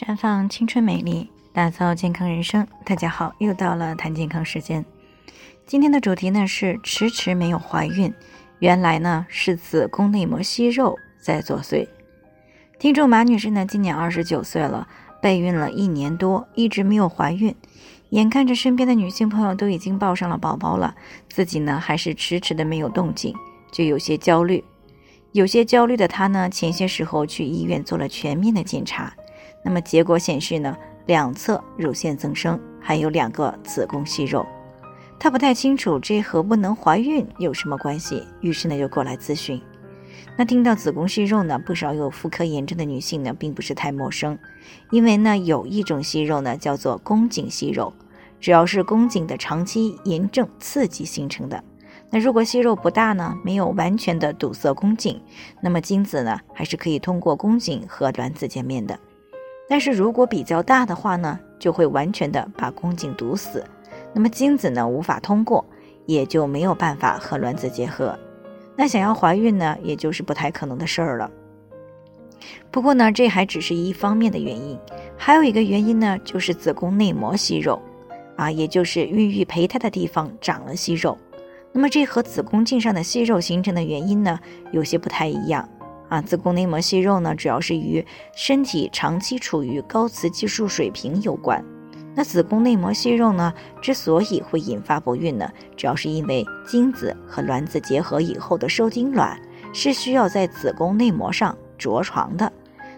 绽放青春美丽，打造健康人生。大家好，又到了谈健康时间。今天的主题呢是迟迟没有怀孕，原来呢是子宫内膜息肉在作祟。听众马女士呢今年二十九岁了，备孕了一年多，一直没有怀孕。眼看着身边的女性朋友都已经抱上了宝宝了，自己呢还是迟迟的没有动静，就有些焦虑。有些焦虑的她呢，前些时候去医院做了全面的检查。那么结果显示呢，两侧乳腺增生，还有两个子宫息肉。她不太清楚这和不能怀孕有什么关系，于是呢就过来咨询。那听到子宫息肉呢，不少有妇科炎症的女性呢，并不是太陌生，因为呢有一种息肉呢叫做宫颈息肉，主要是宫颈的长期炎症刺激形成的。那如果息肉不大呢，没有完全的堵塞宫颈，那么精子呢还是可以通过宫颈和卵子见面的。但是如果比较大的话呢，就会完全的把宫颈堵死，那么精子呢无法通过，也就没有办法和卵子结合，那想要怀孕呢，也就是不太可能的事儿了。不过呢，这还只是一方面的原因，还有一个原因呢，就是子宫内膜息肉，啊，也就是孕育胚胎的地方长了息肉，那么这和子宫颈上的息肉形成的原因呢，有些不太一样。啊，子宫内膜息肉呢，主要是与身体长期处于高雌激素水平有关。那子宫内膜息肉呢，之所以会引发不孕呢，主要是因为精子和卵子结合以后的受精卵是需要在子宫内膜上着床的。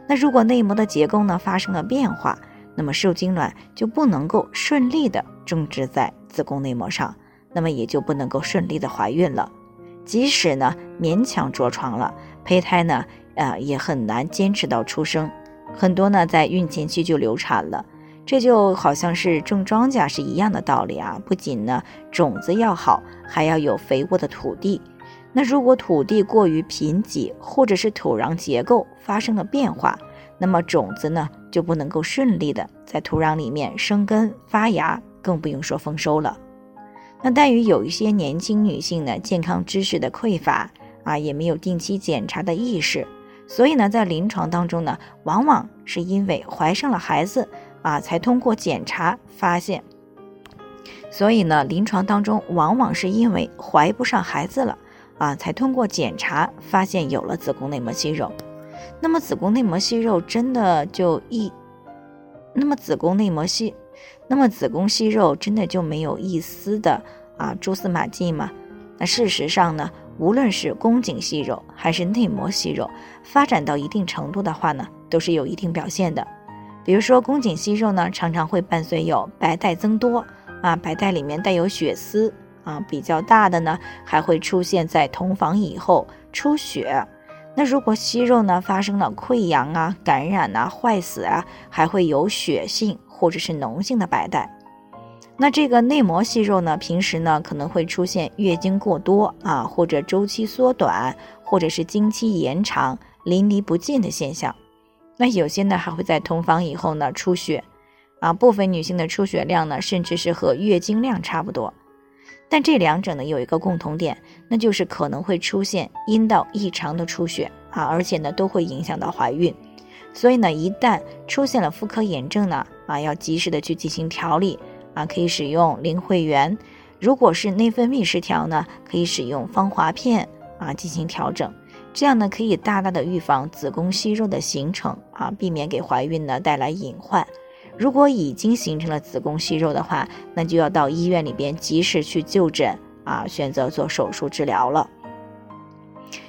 那如果内膜的结构呢发生了变化，那么受精卵就不能够顺利的种植在子宫内膜上，那么也就不能够顺利的怀孕了。即使呢勉强着床了。胚胎呢，呃，也很难坚持到出生，很多呢在孕前期就流产了，这就好像是种庄稼是一样的道理啊。不仅呢种子要好，还要有肥沃的土地。那如果土地过于贫瘠，或者是土壤结构发生了变化，那么种子呢就不能够顺利的在土壤里面生根发芽，更不用说丰收了。那但于有一些年轻女性呢，健康知识的匮乏。啊，也没有定期检查的意识，所以呢，在临床当中呢，往往是因为怀上了孩子啊，才通过检查发现。所以呢，临床当中往往是因为怀不上孩子了啊，才通过检查发现有了子宫内膜息肉。那么，子宫内膜息肉真的就一，那么子宫内膜息，那么子宫息肉真的就没有一丝的啊蛛丝马迹吗？那事实上呢？无论是宫颈息肉还是内膜息肉，发展到一定程度的话呢，都是有一定表现的。比如说宫颈息肉呢，常常会伴随有白带增多啊，白带里面带有血丝啊，比较大的呢，还会出现在同房以后出血。那如果息肉呢发生了溃疡啊、感染啊、坏死啊，还会有血性或者是脓性的白带。那这个内膜息肉呢，平时呢可能会出现月经过多啊，或者周期缩短，或者是经期延长、淋漓不尽的现象。那有些呢还会在同房以后呢出血，啊，部分女性的出血量呢甚至是和月经量差不多。但这两者呢有一个共同点，那就是可能会出现阴道异常的出血啊，而且呢都会影响到怀孕。所以呢，一旦出现了妇科炎症呢，啊，要及时的去进行调理。啊，可以使用灵慧源；如果是内分泌失调呢，可以使用芳华片啊进行调整。这样呢，可以大大的预防子宫息肉的形成啊，避免给怀孕呢带来隐患。如果已经形成了子宫息肉的话，那就要到医院里边及时去就诊啊，选择做手术治疗了。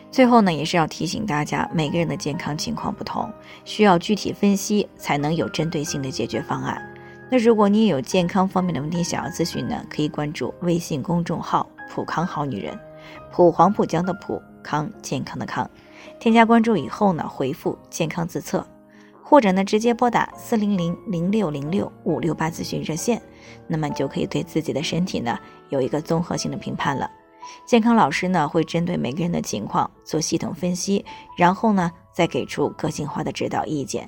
最后呢，也是要提醒大家，每个人的健康情况不同，需要具体分析，才能有针对性的解决方案。那如果你也有健康方面的问题想要咨询呢，可以关注微信公众号“普康好女人”，普黄浦江的普康健康的康，添加关注以后呢，回复“健康自测”，或者呢直接拨打四零零零六零六五六八咨询热线，那么就可以对自己的身体呢有一个综合性的评判了。健康老师呢会针对每个人的情况做系统分析，然后呢再给出个性化的指导意见。